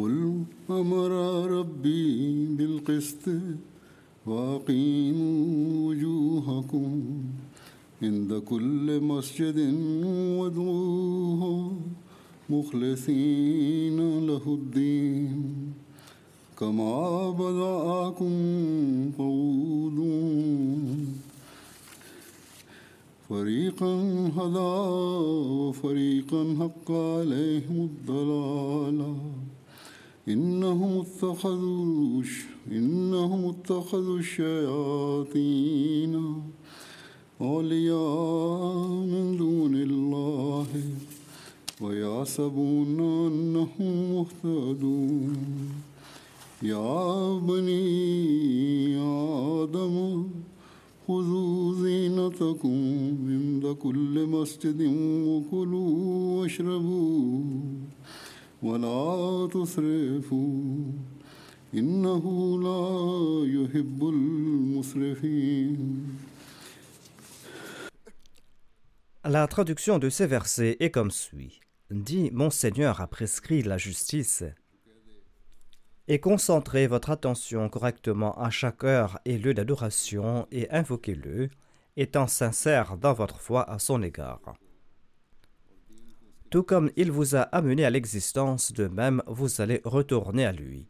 قل أمر ربي بالقسط وأقيموا وجوهكم عند كل مسجد وادعوه مخلصين له الدين. كما بدأكم تعودون فريقا هدى وفريقا حق عليهم الضلالة. إنهم اتخذوا إنهم اتخذوا الشياطين أولياء من دون الله ويحسبون أنهم مهتدون. يا بني آدم خذوا زينتكم عند كل مسجد وكلوا واشربوا. ولا تسرفوا إنه لا يحب المسرفين La traduction de ces versets est comme suit. Dit Monseigneur a prescrit la justice. Et concentrez votre attention correctement à chaque heure et lieu d'adoration et invoquez-le, étant sincère dans votre foi à son égard. Tout comme il vous a amené à l'existence, de même vous allez retourner à lui.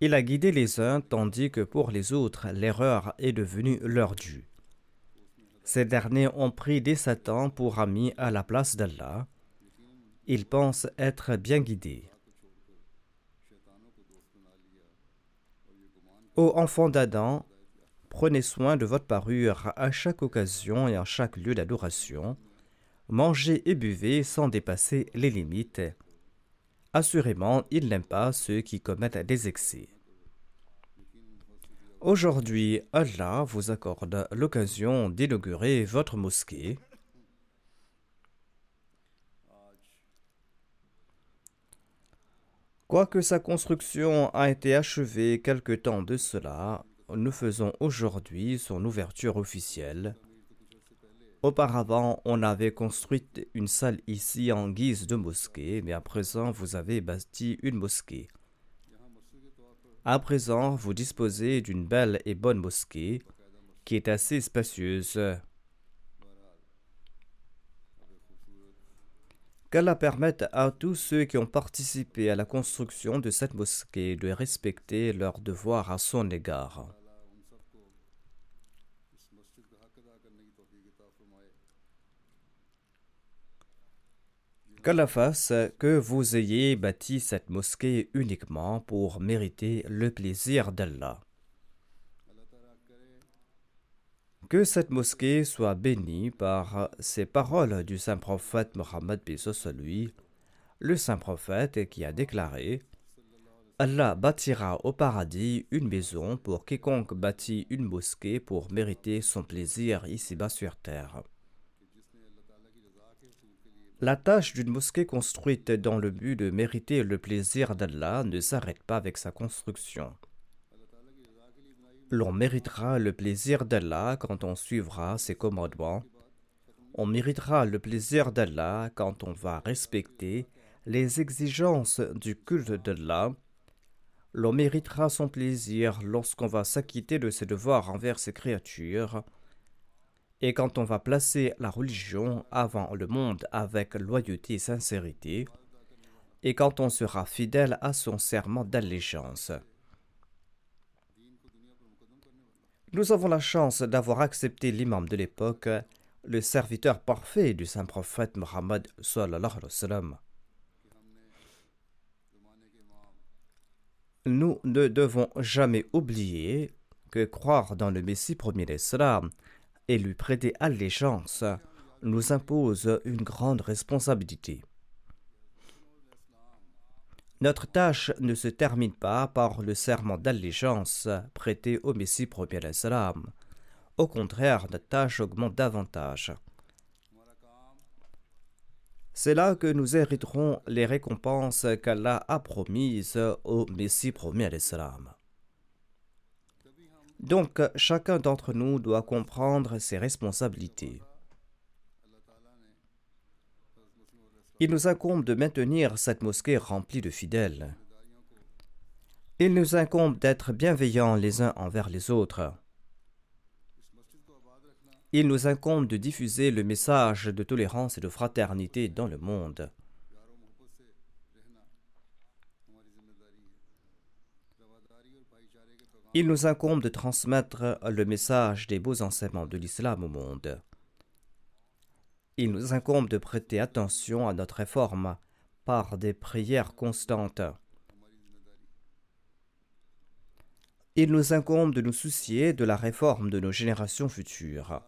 Il a guidé les uns tandis que pour les autres l'erreur est devenue leur due. Ces derniers ont pris des satans pour amis à la place d'Allah. Ils pensent être bien guidés. Ô enfants d'Adam, prenez soin de votre parure à chaque occasion et à chaque lieu d'adoration. Mangez et buvez sans dépasser les limites. Assurément, il n'aime pas ceux qui commettent des excès. Aujourd'hui, Allah vous accorde l'occasion d'inaugurer votre mosquée. Quoique sa construction a été achevée quelque temps de cela, nous faisons aujourd'hui son ouverture officielle. Auparavant, on avait construit une salle ici en guise de mosquée, mais à présent, vous avez bâti une mosquée. À présent, vous disposez d'une belle et bonne mosquée qui est assez spacieuse. Qu'Allah permette à tous ceux qui ont participé à la construction de cette mosquée de respecter leurs devoirs à son égard. Qu'Allah fasse que vous ayez bâti cette mosquée uniquement pour mériter le plaisir d'Allah. Que cette mosquée soit bénie par ces paroles du saint prophète Mohammed lui, le saint prophète qui a déclaré Allah bâtira au paradis une maison pour quiconque bâtit une mosquée pour mériter son plaisir ici-bas sur terre. La tâche d'une mosquée construite dans le but de mériter le plaisir d'Allah ne s'arrête pas avec sa construction. L'on méritera le plaisir d'Allah quand on suivra ses commandements. On méritera le plaisir d'Allah quand on va respecter les exigences du culte d'Allah. L'on méritera son plaisir lorsqu'on va s'acquitter de ses devoirs envers ses créatures et quand on va placer la religion avant le monde avec loyauté et sincérité, et quand on sera fidèle à son serment d'allégeance. Nous avons la chance d'avoir accepté l'imam de l'époque, le serviteur parfait du saint prophète Muhammad Nous ne devons jamais oublier que croire dans le Messie premier d'Islam et lui prêter allégeance nous impose une grande responsabilité. Notre tâche ne se termine pas par le serment d'allégeance prêté au Messie premier l'Islam. Au contraire, notre tâche augmente davantage. C'est là que nous hériterons les récompenses qu'Allah a promises au Messie premier l'Islam. Donc chacun d'entre nous doit comprendre ses responsabilités. Il nous incombe de maintenir cette mosquée remplie de fidèles. Il nous incombe d'être bienveillants les uns envers les autres. Il nous incombe de diffuser le message de tolérance et de fraternité dans le monde. Il nous incombe de transmettre le message des beaux enseignements de l'islam au monde. Il nous incombe de prêter attention à notre réforme par des prières constantes. Il nous incombe de nous soucier de la réforme de nos générations futures.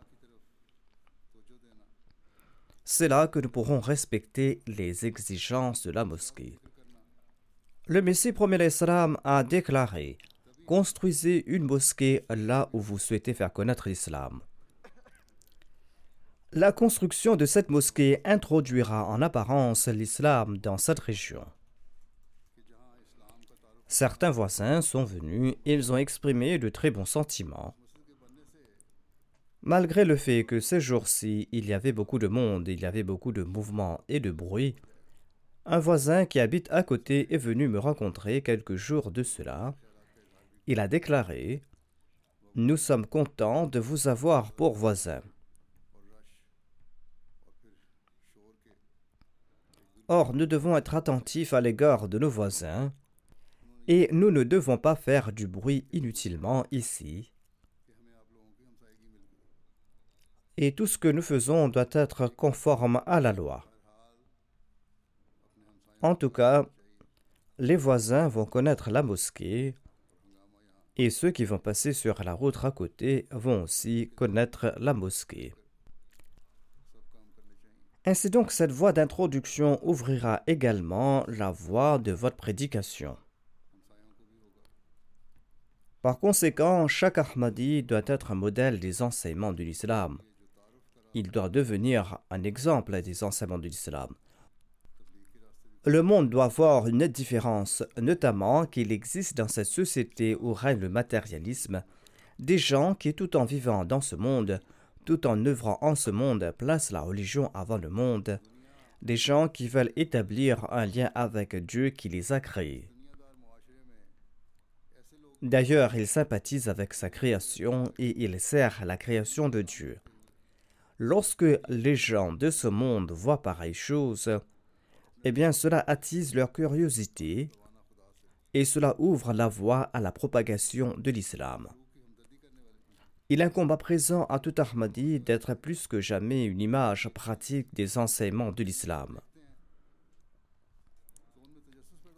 C'est là que nous pourrons respecter les exigences de la mosquée. Le Messie premier l'Islam a déclaré Construisez une mosquée là où vous souhaitez faire connaître l'islam. La construction de cette mosquée introduira en apparence l'islam dans cette région. Certains voisins sont venus et ils ont exprimé de très bons sentiments. Malgré le fait que ces jours-ci il y avait beaucoup de monde, il y avait beaucoup de mouvements et de bruit, un voisin qui habite à côté est venu me rencontrer quelques jours de cela il a déclaré Nous sommes contents de vous avoir pour voisins. Or, nous devons être attentifs à l'égard de nos voisins, et nous ne devons pas faire du bruit inutilement ici. Et tout ce que nous faisons doit être conforme à la loi. En tout cas, les voisins vont connaître la mosquée et ceux qui vont passer sur la route à côté vont aussi connaître la mosquée. Ainsi donc cette voie d'introduction ouvrira également la voie de votre prédication. Par conséquent, chaque Ahmadi doit être un modèle des enseignements de l'islam. Il doit devenir un exemple des enseignements de l'islam. Le monde doit voir une différence, notamment qu'il existe dans cette société où règne le matérialisme des gens qui, tout en vivant dans ce monde, tout en œuvrant en ce monde, placent la religion avant le monde, des gens qui veulent établir un lien avec Dieu qui les a créés. D'ailleurs, ils sympathisent avec sa création et ils servent la création de Dieu. Lorsque les gens de ce monde voient pareille chose, eh bien cela attise leur curiosité et cela ouvre la voie à la propagation de l'islam. Il incombe à présent à tout Ahmadi d'être plus que jamais une image pratique des enseignements de l'islam.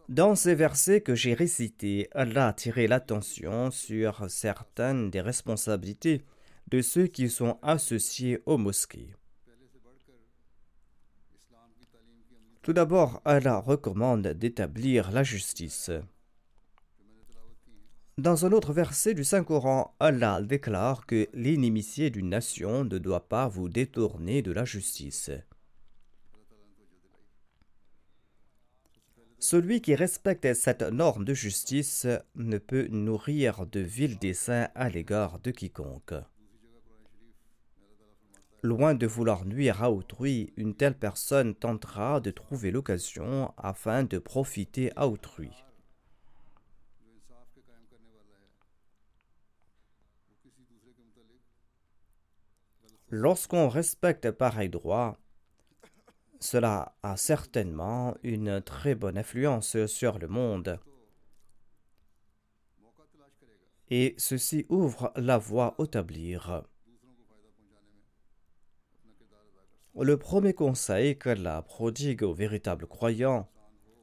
Dans ces versets que j'ai récités, Allah a tiré l'attention sur certaines des responsabilités de ceux qui sont associés aux mosquées. Tout d'abord, Allah recommande d'établir la justice. Dans un autre verset du Saint-Coran, Allah déclare que l'inimitié d'une nation ne doit pas vous détourner de la justice. Celui qui respecte cette norme de justice ne peut nourrir de vils desseins à l'égard de quiconque. Loin de vouloir nuire à autrui, une telle personne tentera de trouver l'occasion afin de profiter à autrui. Lorsqu'on respecte pareil droit, cela a certainement une très bonne influence sur le monde. Et ceci ouvre la voie au tablir. Le premier conseil que la prodigue aux véritables croyants,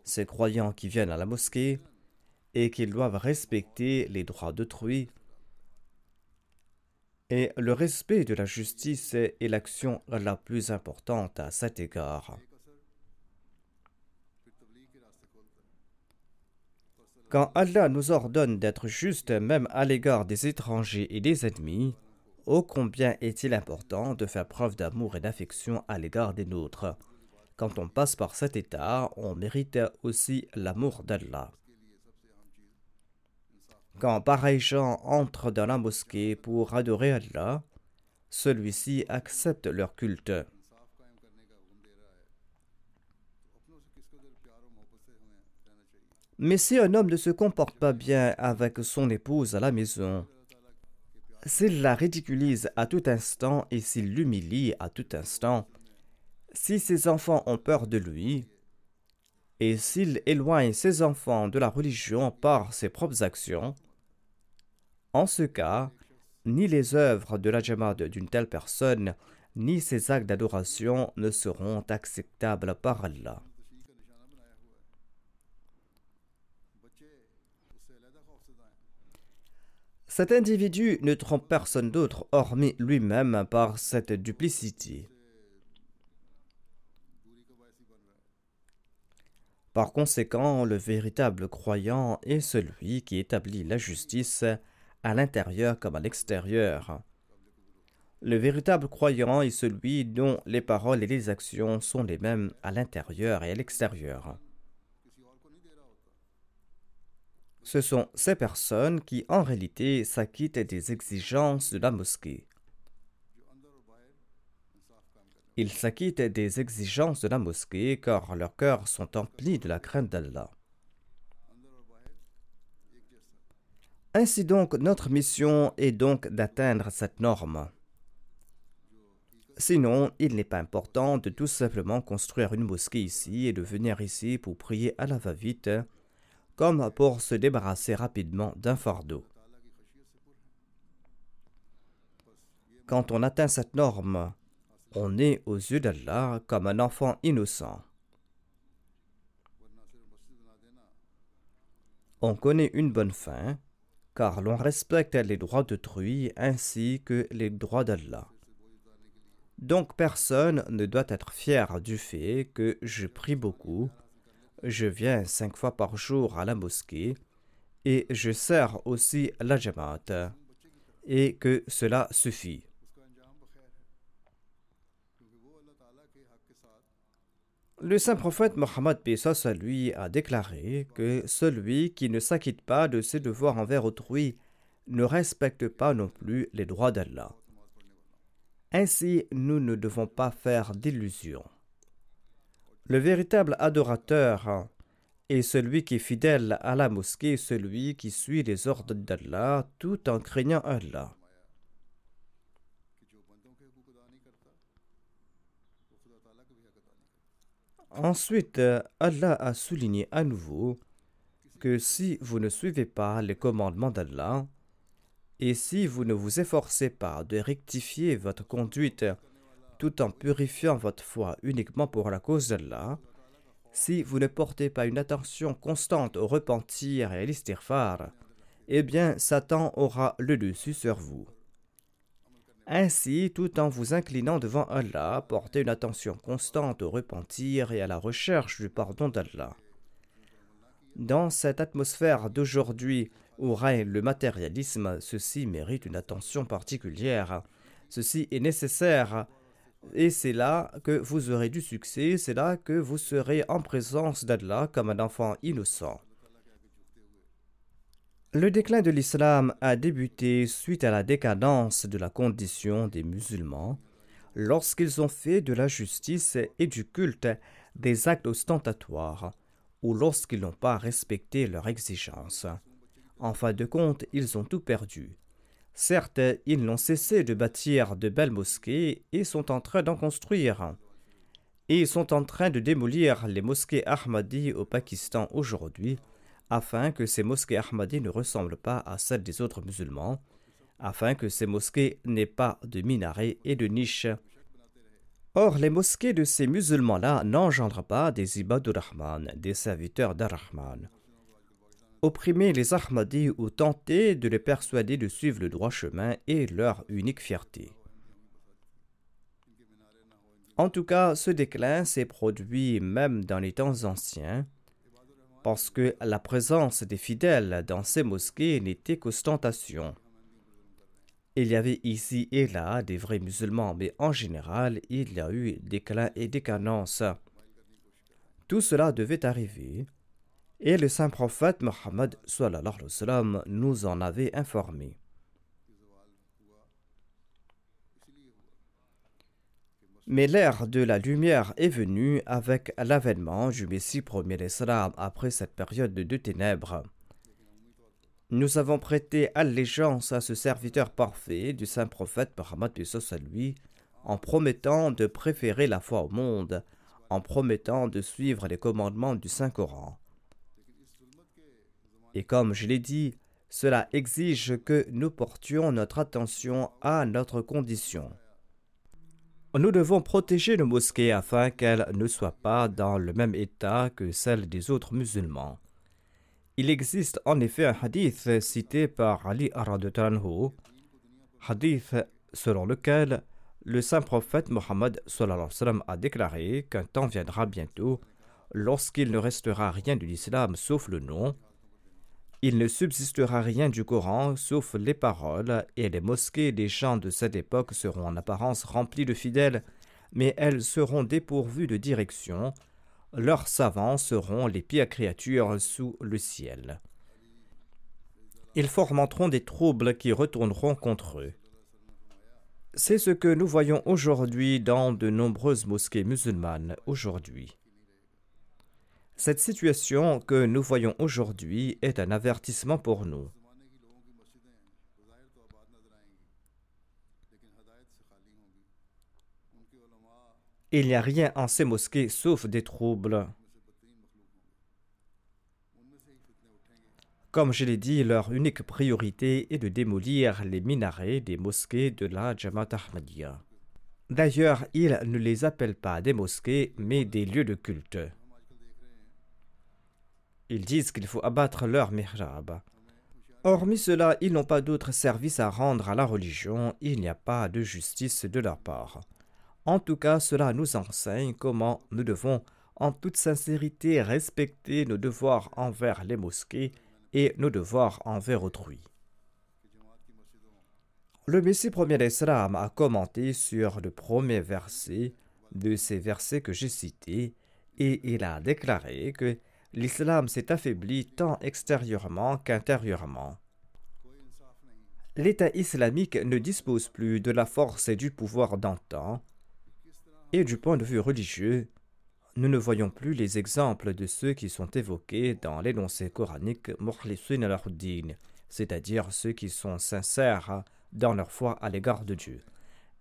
ces croyants qui viennent à la mosquée, et qu'ils doivent respecter les droits d'autrui, et le respect de la justice est l'action la plus importante à cet égard. Quand Allah nous ordonne d'être justes même à l'égard des étrangers et des ennemis, ô combien est-il important de faire preuve d'amour et d'affection à l'égard des nôtres? Quand on passe par cet état, on mérite aussi l'amour d'Allah. Quand pareils gens entrent dans la mosquée pour adorer Allah, celui-ci accepte leur culte. Mais si un homme ne se comporte pas bien avec son épouse à la maison, s'il la ridiculise à tout instant et s'il l'humilie à tout instant, si ses enfants ont peur de lui, et s'il éloigne ses enfants de la religion par ses propres actions, en ce cas, ni les œuvres de la Jamad d'une telle personne, ni ses actes d'adoration ne seront acceptables par Allah. Cet individu ne trompe personne d'autre hormis lui-même par cette duplicité. Par conséquent, le véritable croyant est celui qui établit la justice à l'intérieur comme à l'extérieur. Le véritable croyant est celui dont les paroles et les actions sont les mêmes à l'intérieur et à l'extérieur. Ce sont ces personnes qui en réalité s'acquittent des exigences de la mosquée. Ils s'acquittent des exigences de la mosquée car leurs cœurs sont emplis de la crainte d'Allah. Ainsi donc, notre mission est donc d'atteindre cette norme. Sinon, il n'est pas important de tout simplement construire une mosquée ici et de venir ici pour prier à la va-vite comme pour se débarrasser rapidement d'un fardeau. Quand on atteint cette norme, on est aux yeux d'Allah comme un enfant innocent. On connaît une bonne fin, car l'on respecte les droits d'autrui ainsi que les droits d'Allah. Donc personne ne doit être fier du fait que je prie beaucoup je viens cinq fois par jour à la mosquée et je sers aussi la Jamaat et que cela suffit. Le saint prophète Mohammed Pesos lui a déclaré que celui qui ne s'acquitte pas de ses devoirs envers autrui ne respecte pas non plus les droits d'Allah. Ainsi, nous ne devons pas faire d'illusions. Le véritable adorateur est celui qui est fidèle à la mosquée, celui qui suit les ordres d'Allah tout en craignant Allah. Ensuite, Allah a souligné à nouveau que si vous ne suivez pas les commandements d'Allah, et si vous ne vous efforcez pas de rectifier votre conduite tout en purifiant votre foi uniquement pour la cause d'Allah, si vous ne portez pas une attention constante au repentir et à l'istighfar, eh bien Satan aura le dessus sur vous. Ainsi, tout en vous inclinant devant Allah, portez une attention constante au repentir et à la recherche du pardon d'Allah. Dans cette atmosphère d'aujourd'hui où règne le matérialisme, ceci mérite une attention particulière. Ceci est nécessaire Et c'est là que vous aurez du succès, c'est là que vous serez en présence d'Allah comme un enfant innocent. Le déclin de l'islam a débuté suite à la décadence de la condition des musulmans lorsqu'ils ont fait de la justice et du culte des actes ostentatoires ou lorsqu'ils n'ont pas respecté leurs exigences. En fin de compte, ils ont tout perdu. Certes, ils n'ont cessé de bâtir de belles mosquées et sont en train d'en construire. Et ils sont en train de démolir les mosquées Ahmadi au Pakistan aujourd'hui, afin que ces mosquées Ahmadi ne ressemblent pas à celles des autres musulmans, afin que ces mosquées n'aient pas de minarets et de niches. Or, les mosquées de ces musulmans-là n'engendrent pas des ibadur rahman, des serviteurs d'Ar-Rahman opprimer les Ahmadis ou tenter de les persuader de suivre le droit chemin est leur unique fierté. En tout cas, ce déclin s'est produit même dans les temps anciens, parce que la présence des fidèles dans ces mosquées n'était qu'ostentation. Il y avait ici et là des vrais musulmans, mais en général, il y a eu déclin et décadence. Tout cela devait arriver et le saint prophète Mohammed nous en avait informé. Mais l'ère de la lumière est venue avec l'avènement du Messie premier d'Islam après cette période de ténèbres. Nous avons prêté allégeance à ce serviteur parfait du saint prophète Mohammed lui, en promettant de préférer la foi au monde, en promettant de suivre les commandements du Saint-Coran. Et comme je l'ai dit, cela exige que nous portions notre attention à notre condition. Nous devons protéger nos mosquées afin qu'elles ne soient pas dans le même état que celles des autres musulmans. Il existe en effet un hadith cité par Ali Aradutanhu, hadith selon lequel le saint prophète Mohammed a déclaré qu'un temps viendra bientôt lorsqu'il ne restera rien de l'islam sauf le nom, il ne subsistera rien du Coran sauf les paroles, et les mosquées des champs de cette époque seront en apparence remplies de fidèles, mais elles seront dépourvues de direction. Leurs savants seront les pires créatures sous le ciel. Ils fomenteront des troubles qui retourneront contre eux. C'est ce que nous voyons aujourd'hui dans de nombreuses mosquées musulmanes aujourd'hui. Cette situation que nous voyons aujourd'hui est un avertissement pour nous. Il n'y a rien en ces mosquées sauf des troubles. Comme je l'ai dit, leur unique priorité est de démolir les minarets des mosquées de la Jamaat Ahmadiyya. D'ailleurs, ils ne les appellent pas des mosquées, mais des lieux de culte. Ils disent qu'il faut abattre leur mihrab. Hormis cela, ils n'ont pas d'autre service à rendre à la religion, il n'y a pas de justice de leur part. En tout cas, cela nous enseigne comment nous devons en toute sincérité respecter nos devoirs envers les mosquées et nos devoirs envers autrui. Le Messie premier d'Islam a commenté sur le premier verset de ces versets que j'ai cités et il a déclaré que l'islam s'est affaibli tant extérieurement qu'intérieurement. L'État islamique ne dispose plus de la force et du pouvoir d'antan, et du point de vue religieux, nous ne voyons plus les exemples de ceux qui sont évoqués dans l'énoncé coranique Mukhlisin al c'est-à-dire ceux qui sont sincères dans leur foi à l'égard de Dieu.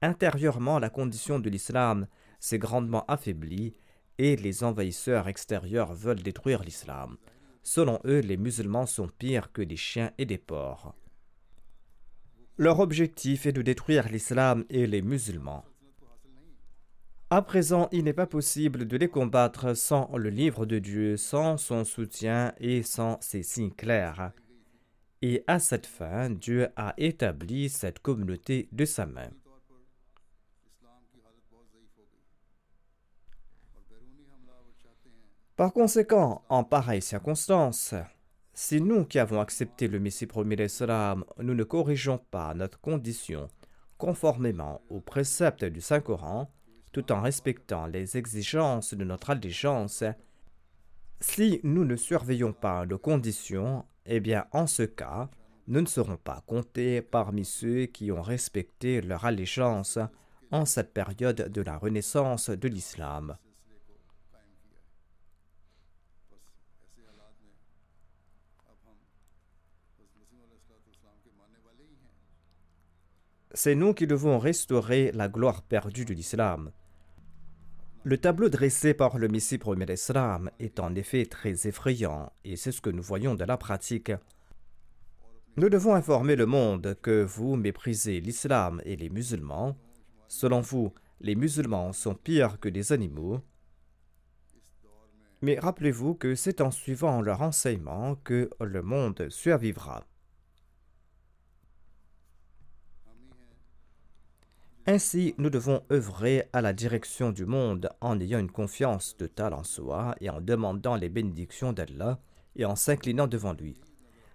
Intérieurement, la condition de l'islam s'est grandement affaiblie et les envahisseurs extérieurs veulent détruire l'islam. Selon eux, les musulmans sont pires que des chiens et des porcs. Leur objectif est de détruire l'islam et les musulmans. À présent, il n'est pas possible de les combattre sans le livre de Dieu, sans son soutien et sans ses signes clairs. Et à cette fin, Dieu a établi cette communauté de sa main. Par conséquent, en pareille circonstance, si nous qui avons accepté le Messie premier d'Islam, nous ne corrigeons pas notre condition conformément aux préceptes du Saint-Coran, tout en respectant les exigences de notre allégeance, si nous ne surveillons pas nos conditions, eh bien en ce cas, nous ne serons pas comptés parmi ceux qui ont respecté leur allégeance en cette période de la renaissance de l'islam. C'est nous qui devons restaurer la gloire perdue de l'islam. Le tableau dressé par le Messie premier d'Islam est en effet très effrayant et c'est ce que nous voyons de la pratique. Nous devons informer le monde que vous méprisez l'islam et les musulmans. Selon vous, les musulmans sont pires que des animaux. Mais rappelez-vous que c'est en suivant leur enseignement que le monde survivra. Ainsi, nous devons œuvrer à la direction du monde en ayant une confiance totale en soi et en demandant les bénédictions d'Allah et en s'inclinant devant lui.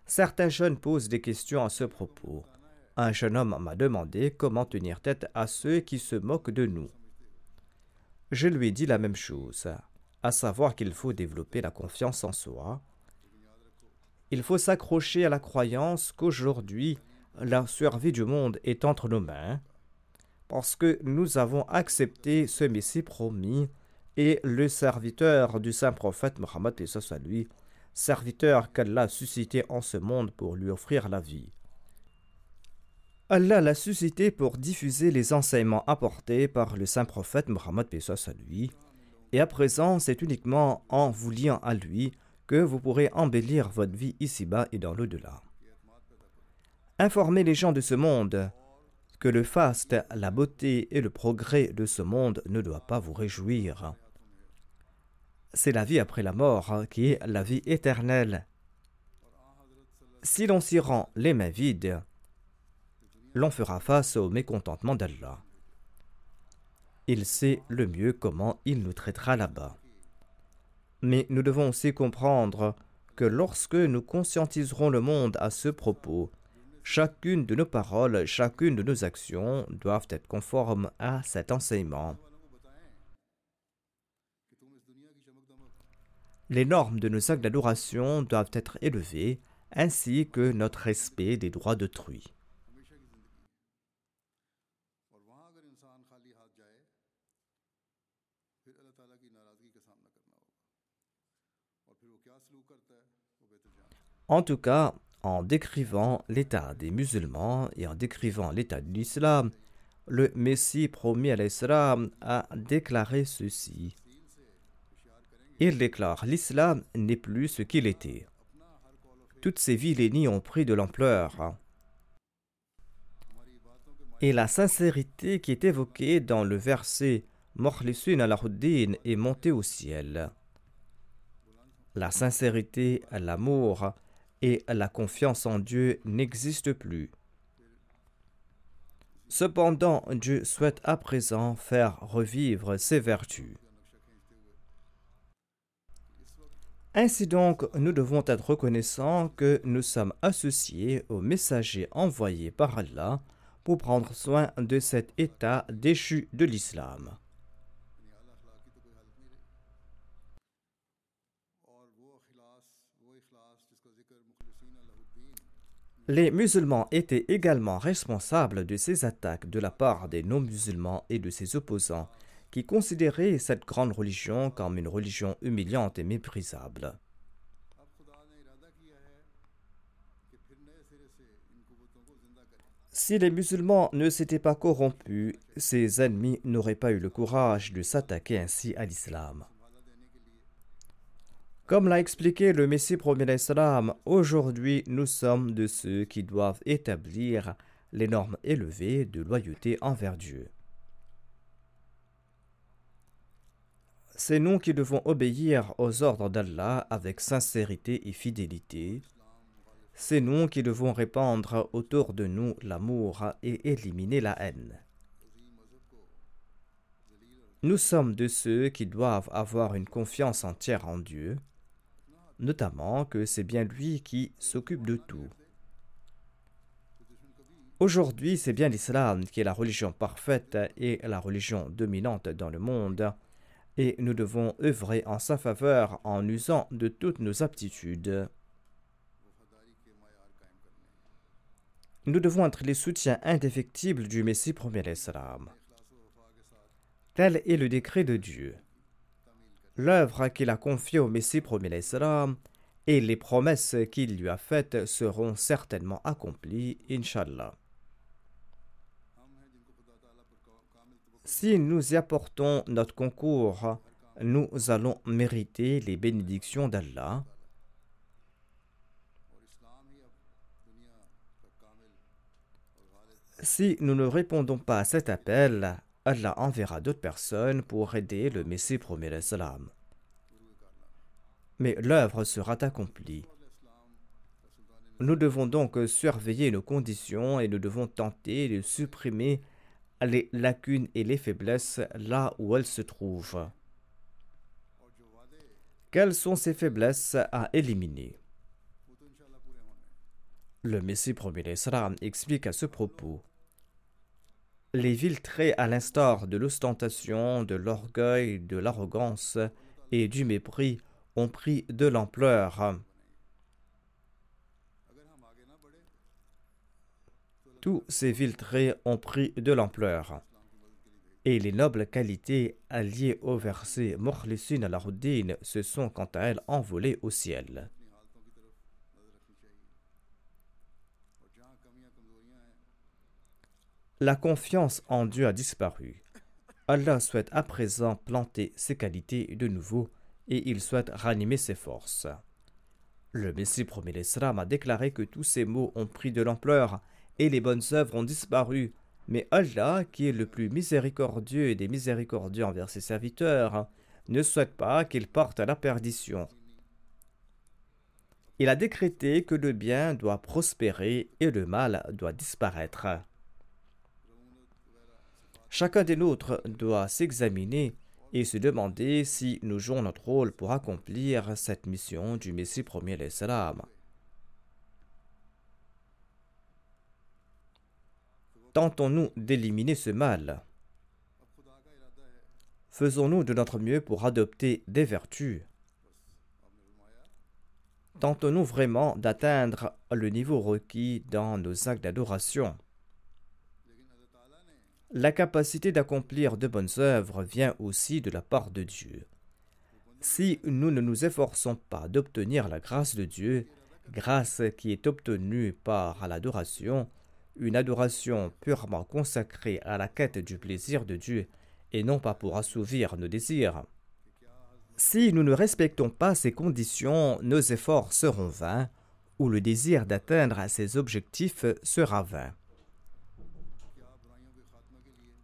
Certains jeunes posent des questions à ce propos. Un jeune homme m'a demandé comment tenir tête à ceux qui se moquent de nous. Je lui ai dit la même chose, à savoir qu'il faut développer la confiance en soi. Il faut s'accrocher à la croyance qu'aujourd'hui, la survie du monde est entre nos mains parce que nous avons accepté ce Messie promis et le serviteur du saint prophète Mohammed à lui, serviteur qu'Allah a suscité en ce monde pour lui offrir la vie. Allah l'a suscité pour diffuser les enseignements apportés par le saint prophète Mohammed à lui, et à présent c'est uniquement en vous liant à lui que vous pourrez embellir votre vie ici-bas et dans l'au-delà. Informez les gens de ce monde que le faste, la beauté et le progrès de ce monde ne doivent pas vous réjouir. C'est la vie après la mort qui est la vie éternelle. Si l'on s'y rend les mains vides, l'on fera face au mécontentement d'Allah. Il sait le mieux comment il nous traitera là-bas. Mais nous devons aussi comprendre que lorsque nous conscientiserons le monde à ce propos, Chacune de nos paroles, chacune de nos actions doivent être conformes à cet enseignement. Les normes de nos actes d'adoration doivent être élevées, ainsi que notre respect des droits d'autrui. En tout cas, en décrivant l'état des musulmans et en décrivant l'état de l'islam, le Messie promis à l'islam a déclaré ceci. Il déclare l'islam n'est plus ce qu'il était. Toutes ces vilaies ont pris de l'ampleur. Et la sincérité qui est évoquée dans le verset Morlisun al-Huddin est montée au ciel. La sincérité, l'amour, et la confiance en Dieu n'existe plus. Cependant, Dieu souhaite à présent faire revivre ses vertus. Ainsi donc, nous devons être reconnaissants que nous sommes associés aux messagers envoyés par Allah pour prendre soin de cet état déchu de l'islam. Les musulmans étaient également responsables de ces attaques de la part des non-musulmans et de ses opposants, qui considéraient cette grande religion comme une religion humiliante et méprisable. Si les musulmans ne s'étaient pas corrompus, ses ennemis n'auraient pas eu le courage de s'attaquer ainsi à l'islam. Comme l'a expliqué le Messie premier d'Islam, aujourd'hui nous sommes de ceux qui doivent établir les normes élevées de loyauté envers Dieu. C'est nous qui devons obéir aux ordres d'Allah avec sincérité et fidélité. C'est nous qui devons répandre autour de nous l'amour et éliminer la haine. Nous sommes de ceux qui doivent avoir une confiance entière en Dieu notamment que c'est bien lui qui s'occupe de tout. Aujourd'hui, c'est bien l'islam qui est la religion parfaite et la religion dominante dans le monde, et nous devons œuvrer en sa faveur en usant de toutes nos aptitudes. Nous devons être les soutiens indéfectibles du Messie premier l'islam. Tel est le décret de Dieu. L'œuvre qu'il a confiée au Messie l'islam et les promesses qu'il lui a faites seront certainement accomplies, Inshallah. Si nous y apportons notre concours, nous allons mériter les bénédictions d'Allah. Si nous ne répondons pas à cet appel, Allah enverra d'autres personnes pour aider le Messie premier salam. Mais l'œuvre sera accomplie. Nous devons donc surveiller nos conditions et nous devons tenter de supprimer les lacunes et les faiblesses là où elles se trouvent. Quelles sont ces faiblesses à éliminer? Le Messie premier explique à ce propos les villes à l'instar de l'ostentation, de l'orgueil, de l'arrogance et du mépris ont pris de l'ampleur. Tous ces traits ont pris de l'ampleur. Et les nobles qualités alliées au verset Mokhlisin al se sont quant à elles envolées au ciel. La confiance en Dieu a disparu. Allah souhaite à présent planter ses qualités de nouveau et il souhaite ranimer ses forces. Le Messie premier l'Islam a déclaré que tous ces mots ont pris de l'ampleur et les bonnes œuvres ont disparu. Mais Allah, qui est le plus miséricordieux des miséricordieux envers ses serviteurs, ne souhaite pas qu'ils portent à la perdition. Il a décrété que le bien doit prospérer et le mal doit disparaître. Chacun des nôtres doit s'examiner et se demander si nous jouons notre rôle pour accomplir cette mission du Messie premier l'Islam. Tentons-nous d'éliminer ce mal. Faisons-nous de notre mieux pour adopter des vertus. Tentons-nous vraiment d'atteindre le niveau requis dans nos actes d'adoration La capacité d'accomplir de bonnes œuvres vient aussi de la part de Dieu. Si nous ne nous efforçons pas d'obtenir la grâce de Dieu, grâce qui est obtenue par l'adoration, une adoration purement consacrée à la quête du plaisir de Dieu et non pas pour assouvir nos désirs. Si nous ne respectons pas ces conditions, nos efforts seront vains ou le désir d'atteindre ces objectifs sera vain.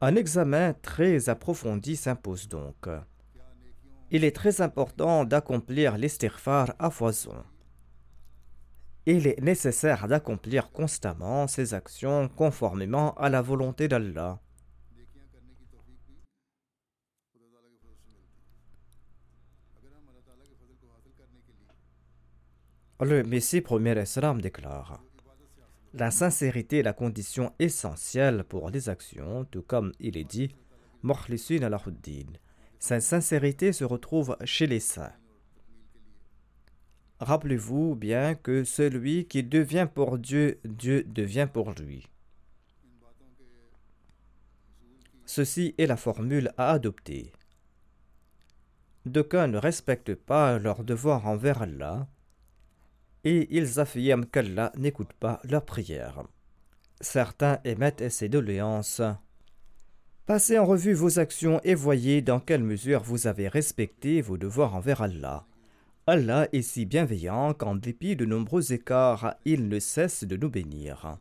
Un examen très approfondi s'impose donc. Il est très important d'accomplir l'estirfar à foison il est nécessaire d'accomplir constamment ces actions conformément à la volonté d'Allah. Le Messie premier Islam déclare La sincérité est la condition essentielle pour les actions, tout comme il est dit al Sa sincérité se retrouve chez les saints. Rappelez-vous bien que celui qui devient pour Dieu, Dieu devient pour lui. Ceci est la formule à adopter. D'aucuns ne respectent pas leur devoir envers Allah et ils affirment qu'Allah n'écoute pas leurs prières. Certains émettent ces doléances. Passez en revue vos actions et voyez dans quelle mesure vous avez respecté vos devoirs envers Allah. Allah est si bienveillant qu'en dépit de nombreux écarts, il ne cesse de nous bénir.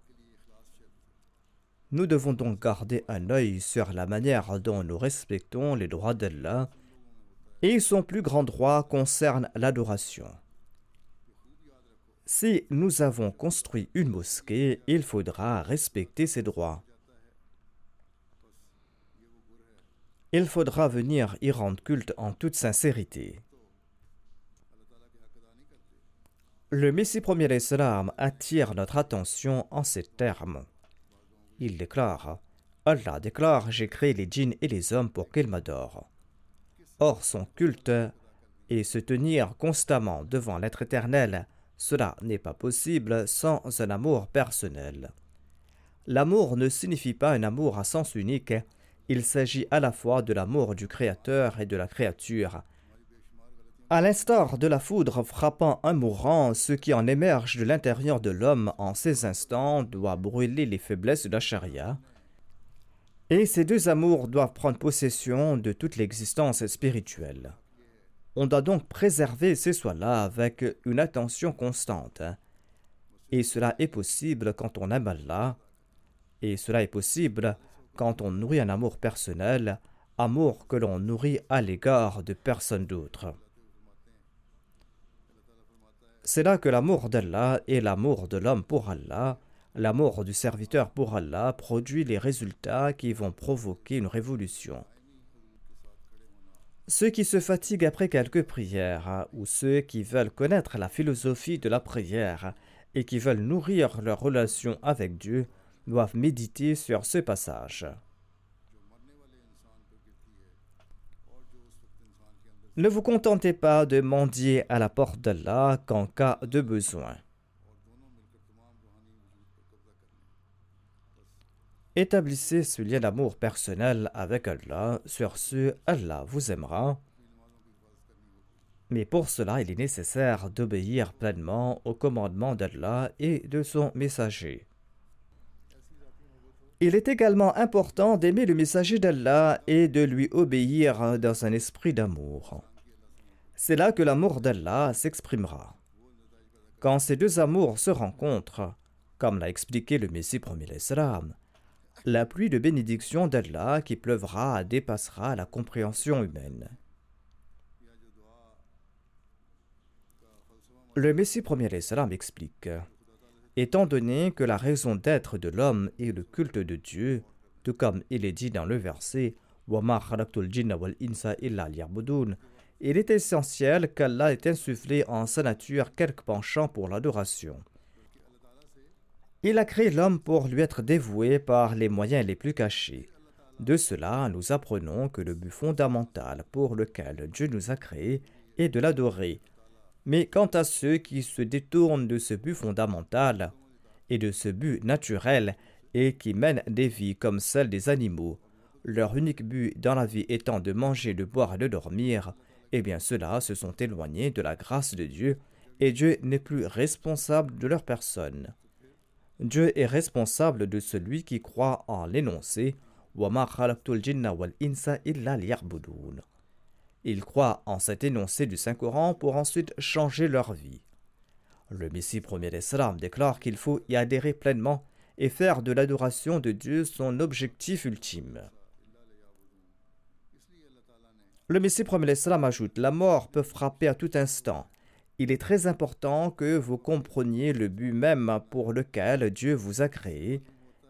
Nous devons donc garder un œil sur la manière dont nous respectons les droits d'Allah, et son plus grand droit concerne l'adoration. Si nous avons construit une mosquée, il faudra respecter ses droits. Il faudra venir y rendre culte en toute sincérité. Le Messie premier Islam attire notre attention en ces termes. Il déclare Allah déclare J'ai créé les djinns et les hommes pour qu'ils m'adorent. Or, son culte et se tenir constamment devant l'être éternel, cela n'est pas possible sans un amour personnel. L'amour ne signifie pas un amour à sens unique, il s'agit à la fois de l'amour du Créateur et de la créature. À l'instar de la foudre frappant un mourant, ce qui en émerge de l'intérieur de l'homme en ces instants doit brûler les faiblesses de la charia. Et ces deux amours doivent prendre possession de toute l'existence spirituelle. On doit donc préserver ces soins-là avec une attention constante. Et cela est possible quand on aime Allah, et cela est possible quand on nourrit un amour personnel, amour que l'on nourrit à l'égard de personne d'autre. C'est là que l'amour d'Allah et l'amour de l'homme pour Allah, l'amour du serviteur pour Allah produit les résultats qui vont provoquer une révolution. Ceux qui se fatiguent après quelques prières, ou ceux qui veulent connaître la philosophie de la prière et qui veulent nourrir leur relation avec Dieu, doivent méditer sur ce passage. Ne vous contentez pas de mendier à la porte d'Allah qu'en cas de besoin. Établissez ce lien d'amour personnel avec Allah, sur ce, Allah vous aimera. Mais pour cela, il est nécessaire d'obéir pleinement au commandement d'Allah et de son messager. Il est également important d'aimer le messager d'Allah et de lui obéir dans un esprit d'amour. C'est là que l'amour d'Allah s'exprimera. Quand ces deux amours se rencontrent, comme l'a expliqué le Messie premier l'Islam, la pluie de bénédiction d'Allah qui pleuvra dépassera la compréhension humaine. Le Messie premier l'Islam explique Étant donné que la raison d'être de l'homme est le culte de Dieu, tout comme il est dit dans le verset il est essentiel qu'Allah ait insufflé en sa nature quelque penchant pour l'adoration. Il a créé l'homme pour lui être dévoué par les moyens les plus cachés. De cela, nous apprenons que le but fondamental pour lequel Dieu nous a créés est de l'adorer, mais quant à ceux qui se détournent de ce but fondamental et de ce but naturel et qui mènent des vies comme celles des animaux, leur unique but dans la vie étant de manger, de boire et de dormir, eh bien ceux-là se sont éloignés de la grâce de Dieu et Dieu n'est plus responsable de leur personne. Dieu est responsable de celui qui croit en l'énoncé ils croient en cet énoncé du Saint-Coran pour ensuite changer leur vie. Le Messie premier d'Islam déclare qu'il faut y adhérer pleinement et faire de l'adoration de Dieu son objectif ultime. Le Messie premier d'Islam ajoute La mort peut frapper à tout instant. Il est très important que vous compreniez le but même pour lequel Dieu vous a créé,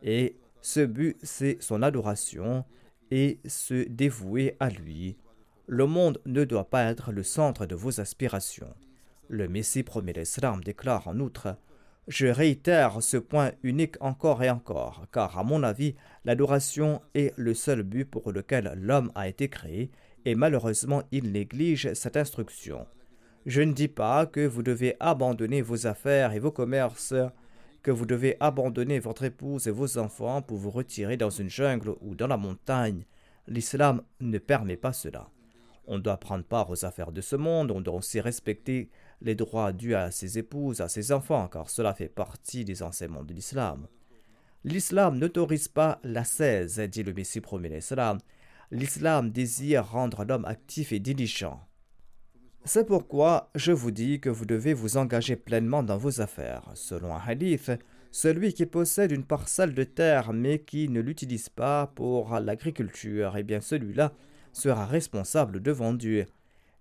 et ce but, c'est son adoration et se dévouer à lui le monde ne doit pas être le centre de vos aspirations. Le Messie premier l'Islam déclare en outre Je réitère ce point unique encore et encore, car à mon avis, l'adoration est le seul but pour lequel l'homme a été créé, et malheureusement il néglige cette instruction. Je ne dis pas que vous devez abandonner vos affaires et vos commerces, que vous devez abandonner votre épouse et vos enfants pour vous retirer dans une jungle ou dans la montagne. L'islam ne permet pas cela. On doit prendre part aux affaires de ce monde, on doit aussi respecter les droits dus à ses épouses, à ses enfants, car cela fait partie des enseignements de l'islam. L'islam n'autorise pas la cèse, dit le Messie premier l'islam. L'islam désire rendre l'homme actif et diligent. C'est pourquoi je vous dis que vous devez vous engager pleinement dans vos affaires. Selon un hadith, celui qui possède une parcelle de terre mais qui ne l'utilise pas pour l'agriculture, eh bien celui-là sera responsable devant Dieu.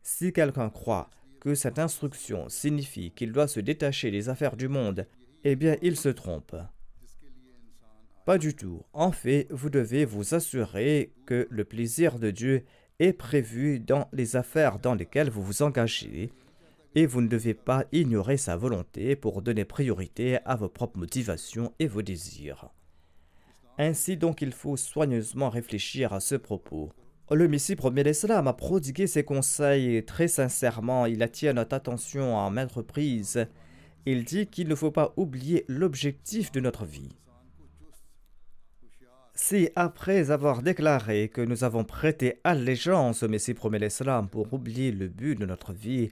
Si quelqu'un croit que cette instruction signifie qu'il doit se détacher des affaires du monde, eh bien il se trompe. Pas du tout. En fait, vous devez vous assurer que le plaisir de Dieu est prévu dans les affaires dans lesquelles vous vous engagez, et vous ne devez pas ignorer sa volonté pour donner priorité à vos propres motivations et vos désirs. Ainsi donc il faut soigneusement réfléchir à ce propos. Le Messie premier l'Islam a prodigué ses conseils très sincèrement, il attire notre attention à maintes reprises. Il dit qu'il ne faut pas oublier l'objectif de notre vie. Si après avoir déclaré que nous avons prêté allégeance au Messie premier l'Islam pour oublier le but de notre vie,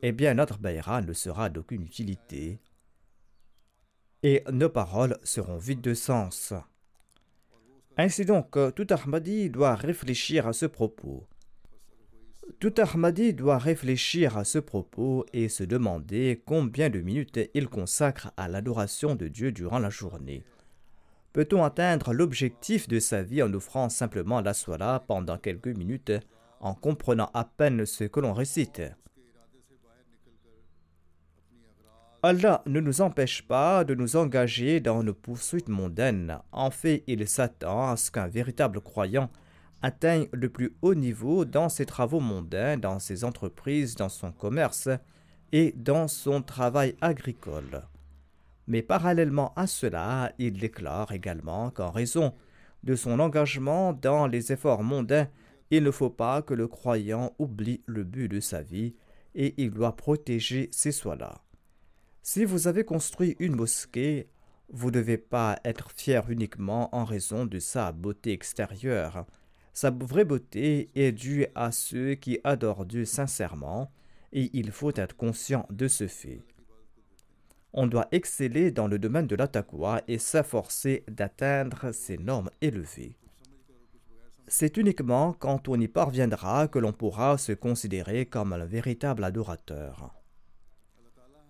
eh bien notre baïra ne sera d'aucune utilité et nos paroles seront vides de sens. Ainsi donc, tout Ahmadi doit réfléchir à ce propos. Tout Ahmadi doit réfléchir à ce propos et se demander combien de minutes il consacre à l'adoration de Dieu durant la journée. Peut-on atteindre l'objectif de sa vie en offrant simplement la soie pendant quelques minutes en comprenant à peine ce que l'on récite? Allah ne nous empêche pas de nous engager dans nos poursuites mondaines. En fait, il s'attend à ce qu'un véritable croyant atteigne le plus haut niveau dans ses travaux mondains, dans ses entreprises, dans son commerce et dans son travail agricole. Mais parallèlement à cela, il déclare également qu'en raison de son engagement dans les efforts mondains, il ne faut pas que le croyant oublie le but de sa vie et il doit protéger ces soins-là. Si vous avez construit une mosquée, vous ne devez pas être fier uniquement en raison de sa beauté extérieure. Sa vraie beauté est due à ceux qui adorent Dieu sincèrement, et il faut être conscient de ce fait. On doit exceller dans le domaine de la et s'efforcer d'atteindre ces normes élevées. C'est uniquement quand on y parviendra que l'on pourra se considérer comme un véritable adorateur.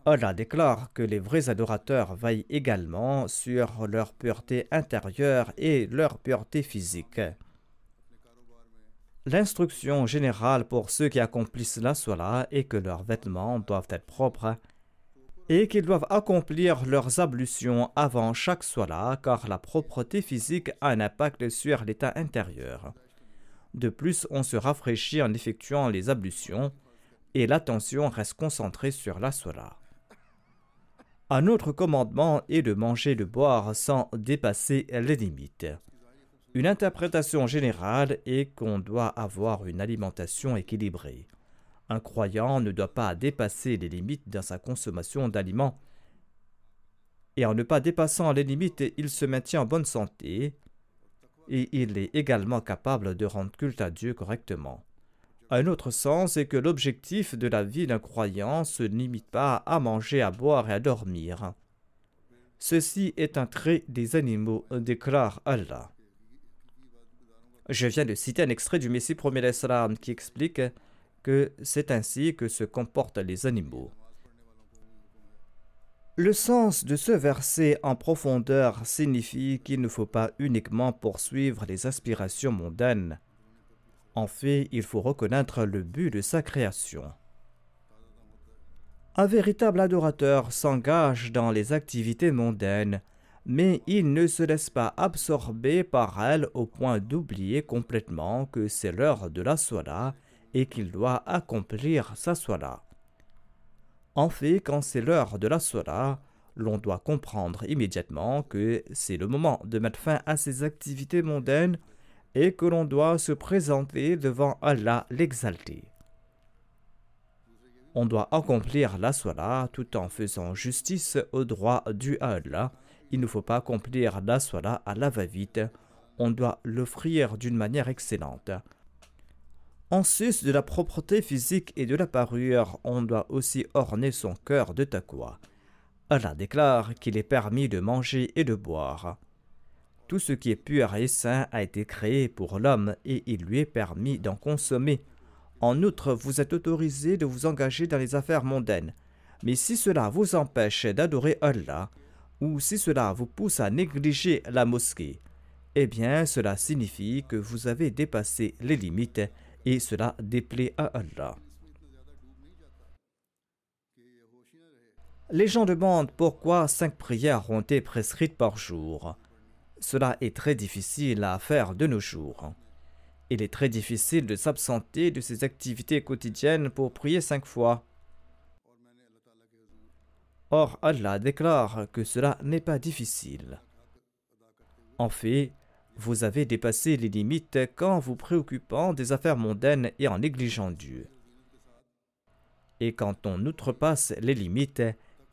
Allah déclare que les vrais adorateurs veillent également sur leur pureté intérieure et leur pureté physique. L'instruction générale pour ceux qui accomplissent la sola est que leurs vêtements doivent être propres et qu'ils doivent accomplir leurs ablutions avant chaque sola car la propreté physique a un impact sur l'état intérieur. De plus, on se rafraîchit en effectuant les ablutions et l'attention reste concentrée sur la sola. Un autre commandement est de manger et de boire sans dépasser les limites. Une interprétation générale est qu'on doit avoir une alimentation équilibrée. Un croyant ne doit pas dépasser les limites dans sa consommation d'aliments. Et en ne pas dépassant les limites, il se maintient en bonne santé et il est également capable de rendre culte à Dieu correctement. Un autre sens est que l'objectif de la vie d'un croyant se limite pas à manger, à boire et à dormir. Ceci est un trait des animaux, déclare Allah. Je viens de citer un extrait du Messie premier qui explique que c'est ainsi que se comportent les animaux. Le sens de ce verset en profondeur signifie qu'il ne faut pas uniquement poursuivre les aspirations mondaines, en fait, il faut reconnaître le but de sa création. Un véritable adorateur s'engage dans les activités mondaines, mais il ne se laisse pas absorber par elles au point d'oublier complètement que c'est l'heure de la soie et qu'il doit accomplir sa soie. En fait, quand c'est l'heure de la soie, l'on doit comprendre immédiatement que c'est le moment de mettre fin à ses activités mondaines et que l'on doit se présenter devant Allah l'exalté. On doit accomplir la sola tout en faisant justice au droit dû à Allah. Il ne faut pas accomplir la sola à la va-vite. On doit l'offrir d'une manière excellente. En sus de la propreté physique et de la parure, on doit aussi orner son cœur de taqwa. Allah déclare qu'il est permis de manger et de boire. Tout ce qui est pur et sain a été créé pour l'homme et il lui est permis d'en consommer. En outre, vous êtes autorisé de vous engager dans les affaires mondaines. Mais si cela vous empêche d'adorer Allah, ou si cela vous pousse à négliger la mosquée, eh bien cela signifie que vous avez dépassé les limites et cela déplaît à Allah. Les gens demandent pourquoi cinq prières ont été prescrites par jour. Cela est très difficile à faire de nos jours. Il est très difficile de s'absenter de ses activités quotidiennes pour prier cinq fois. Or, Allah déclare que cela n'est pas difficile. En fait, vous avez dépassé les limites quand vous préoccupant des affaires mondaines et en négligeant Dieu. Et quand on outrepasse les limites,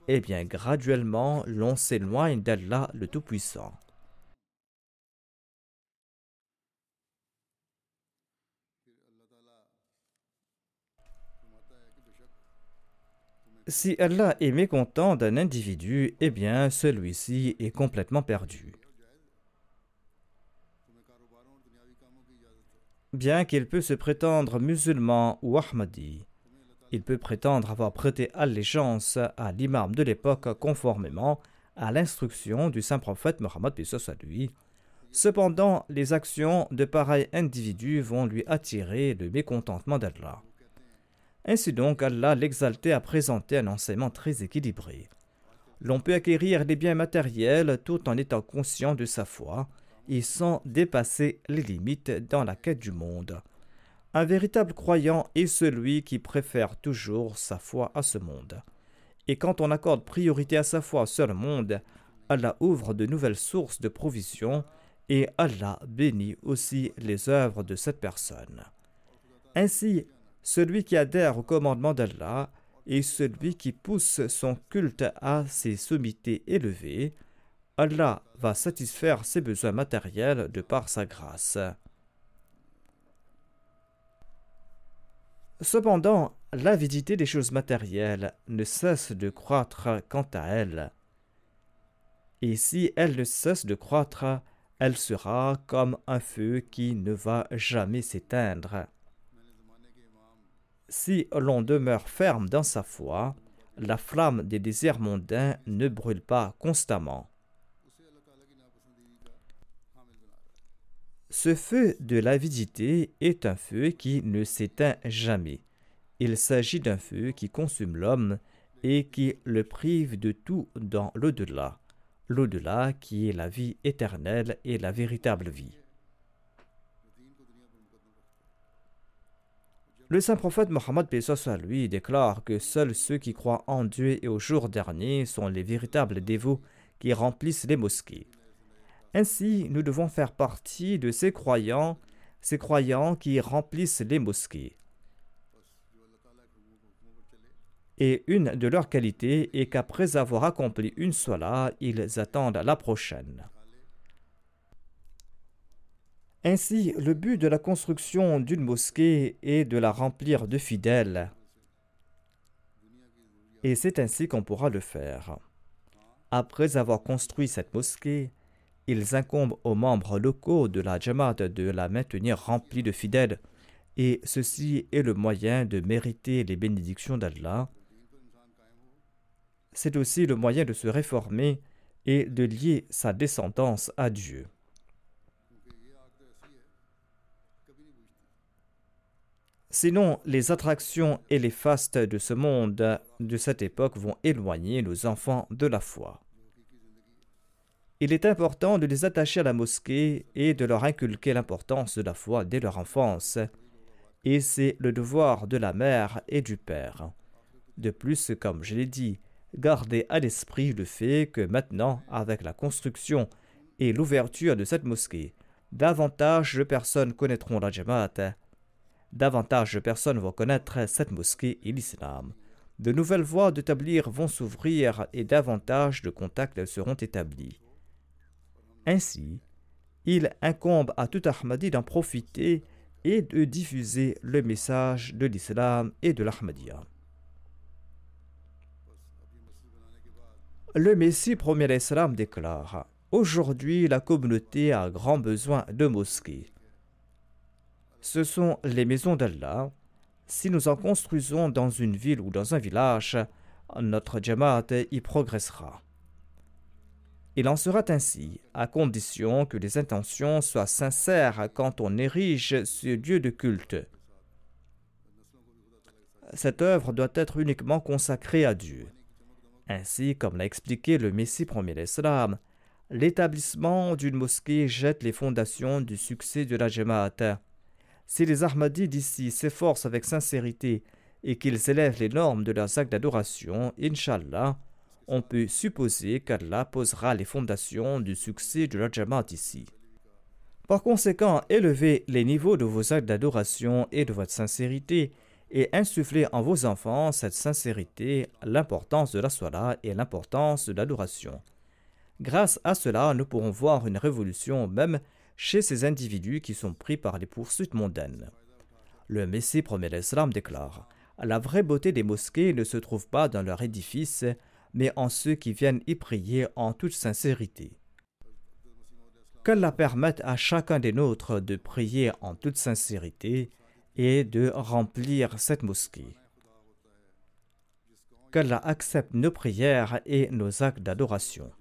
eh bien graduellement l'on s'éloigne d'Allah le Tout-Puissant. Si Allah est mécontent d'un individu, eh bien celui-ci est complètement perdu. Bien qu'il peut se prétendre musulman ou ahmadi, il peut prétendre avoir prêté allégeance à l'imam de l'époque conformément à l'instruction du saint prophète Mohammed lui. Cependant, les actions de pareils individus vont lui attirer le mécontentement d'Allah. Ainsi donc, Allah l'exalté a présenté un enseignement très équilibré. L'on peut acquérir des biens matériels tout en étant conscient de sa foi et sans dépasser les limites dans la quête du monde. Un véritable croyant est celui qui préfère toujours sa foi à ce monde. Et quand on accorde priorité à sa foi sur le monde, Allah ouvre de nouvelles sources de provision et Allah bénit aussi les œuvres de cette personne. Ainsi, celui qui adhère au commandement d'Allah et celui qui pousse son culte à ses sommités élevées, Allah va satisfaire ses besoins matériels de par sa grâce. Cependant, l'avidité des choses matérielles ne cesse de croître quant à elle. Et si elle ne cesse de croître, elle sera comme un feu qui ne va jamais s'éteindre. Si l'on demeure ferme dans sa foi, la flamme des désirs mondains ne brûle pas constamment. Ce feu de l'avidité est un feu qui ne s'éteint jamais. Il s'agit d'un feu qui consume l'homme et qui le prive de tout dans l'au-delà, l'au-delà qui est la vie éternelle et la véritable vie. Le saint prophète Mohammed à lui déclare que seuls ceux qui croient en Dieu et au jour dernier sont les véritables dévots qui remplissent les mosquées. Ainsi, nous devons faire partie de ces croyants, ces croyants qui remplissent les mosquées. Et une de leurs qualités est qu'après avoir accompli une sola, ils attendent la prochaine. Ainsi, le but de la construction d'une mosquée est de la remplir de fidèles. Et c'est ainsi qu'on pourra le faire. Après avoir construit cette mosquée, ils incombent aux membres locaux de la Jamaat de la maintenir remplie de fidèles, et ceci est le moyen de mériter les bénédictions d'Allah. C'est aussi le moyen de se réformer et de lier sa descendance à Dieu. Sinon, les attractions et les fastes de ce monde de cette époque vont éloigner nos enfants de la foi. Il est important de les attacher à la mosquée et de leur inculquer l'importance de la foi dès leur enfance. Et c'est le devoir de la mère et du père. De plus, comme je l'ai dit, gardez à l'esprit le fait que maintenant, avec la construction et l'ouverture de cette mosquée, davantage de personnes connaîtront la Jamaat davantage de personnes vont connaître cette mosquée et l'islam. De nouvelles voies d'établir vont s'ouvrir et davantage de contacts seront établis. Ainsi, il incombe à tout Ahmadi d'en profiter et de diffuser le message de l'islam et de l'Ahmadiyya. Le Messie premier l'islam déclare Aujourd'hui, la communauté a grand besoin de mosquées ce sont les maisons d'Allah. Si nous en construisons dans une ville ou dans un village, notre Jamaat y progressera. Il en sera ainsi, à condition que les intentions soient sincères quand on érige ce lieu de culte. Cette œuvre doit être uniquement consacrée à Dieu. Ainsi, comme l'a expliqué le Messie premier l'Islam, l'établissement d'une mosquée jette les fondations du succès de la Jamaat. Si les Ahmadis d'ici s'efforcent avec sincérité et qu'ils élèvent les normes de leurs actes d'adoration, Inch'Allah, on peut supposer qu'Allah posera les fondations du succès de la Jamaat ici. Par conséquent, élevez les niveaux de vos actes d'adoration et de votre sincérité et insufflez en vos enfants cette sincérité, l'importance de la Salah et l'importance de l'adoration. Grâce à cela, nous pourrons voir une révolution même chez ces individus qui sont pris par les poursuites mondaines. Le Messie premier l'Islam déclare La vraie beauté des mosquées ne se trouve pas dans leur édifice, mais en ceux qui viennent y prier en toute sincérité. Qu'Allah permette à chacun des nôtres de prier en toute sincérité et de remplir cette mosquée. Qu'Allah accepte nos prières et nos actes d'adoration.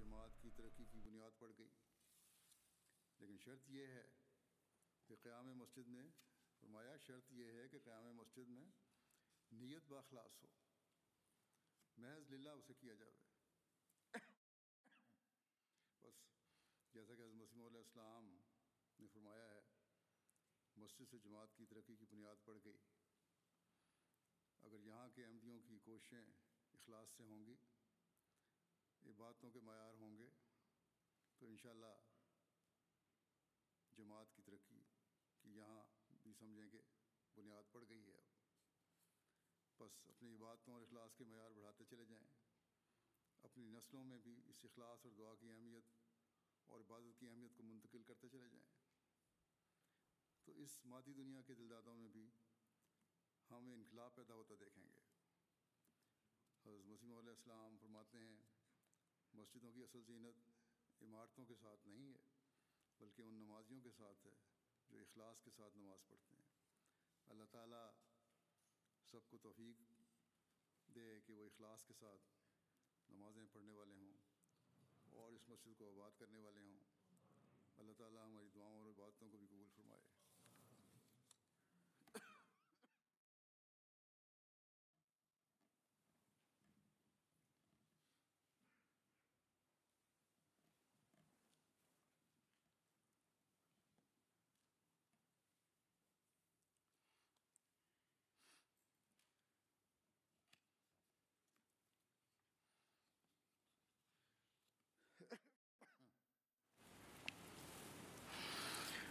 جیسا کہ حضرت مسیم علیہ السلام نے فرمایا ہے، مسجد سے جماعت کی ترقی کی بنیاد پڑ گئی۔ اگر یہاں کے احمدیوں کی کوششیں اخلاص سے ہوں گی عبادتوں کے معیار ہوں گے، تو انشاءاللہ جماعت کی ترقی کی یہاں بھی سمجھیں کہ بنیاد پڑ گئی ہے۔ بس اپنی عبادتوں اور اخلاص کے معیار بڑھاتے چلے جائیں۔ اپنی نسلوں میں بھی اس اخلاص اور دعا کی اہمیت اور عبادت کی اہمیت کو منتقل کرتے چلے جائیں۔ تو اس مادی دنیا کے دلدادوں میں بھی ہم انقلاب پیدا ہوتا دیکھیں گے۔ حضرت مسیم علیہ السلام فرماتے ہیں، مسجدوں کی اصل زینت عمارتوں کے ساتھ نہیں ہے، بلکہ ان نمازیوں کے ساتھ ہے جو اخلاص کے ساتھ نماز پڑھتے ہیں۔ اللہ تعالیٰ سب کو توفیق دے کہ وہ اخلاص کے ساتھ نمازیں پڑھنے والے ہوں۔ और इस मस्जिद को आबाद करने वाले हों। अल्लाह ताला हमारी दुआओं और इबादतों को भी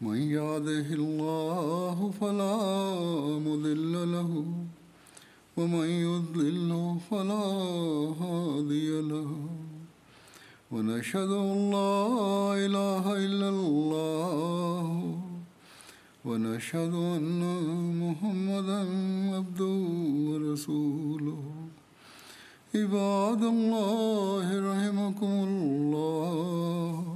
من يهده الله فلا مضل له ومن يضلل فلا هادي له. ونشهد أن لا إله إلا الله ونشهد أن محمدا عبده ورسوله. عباد الله رحمكم الله.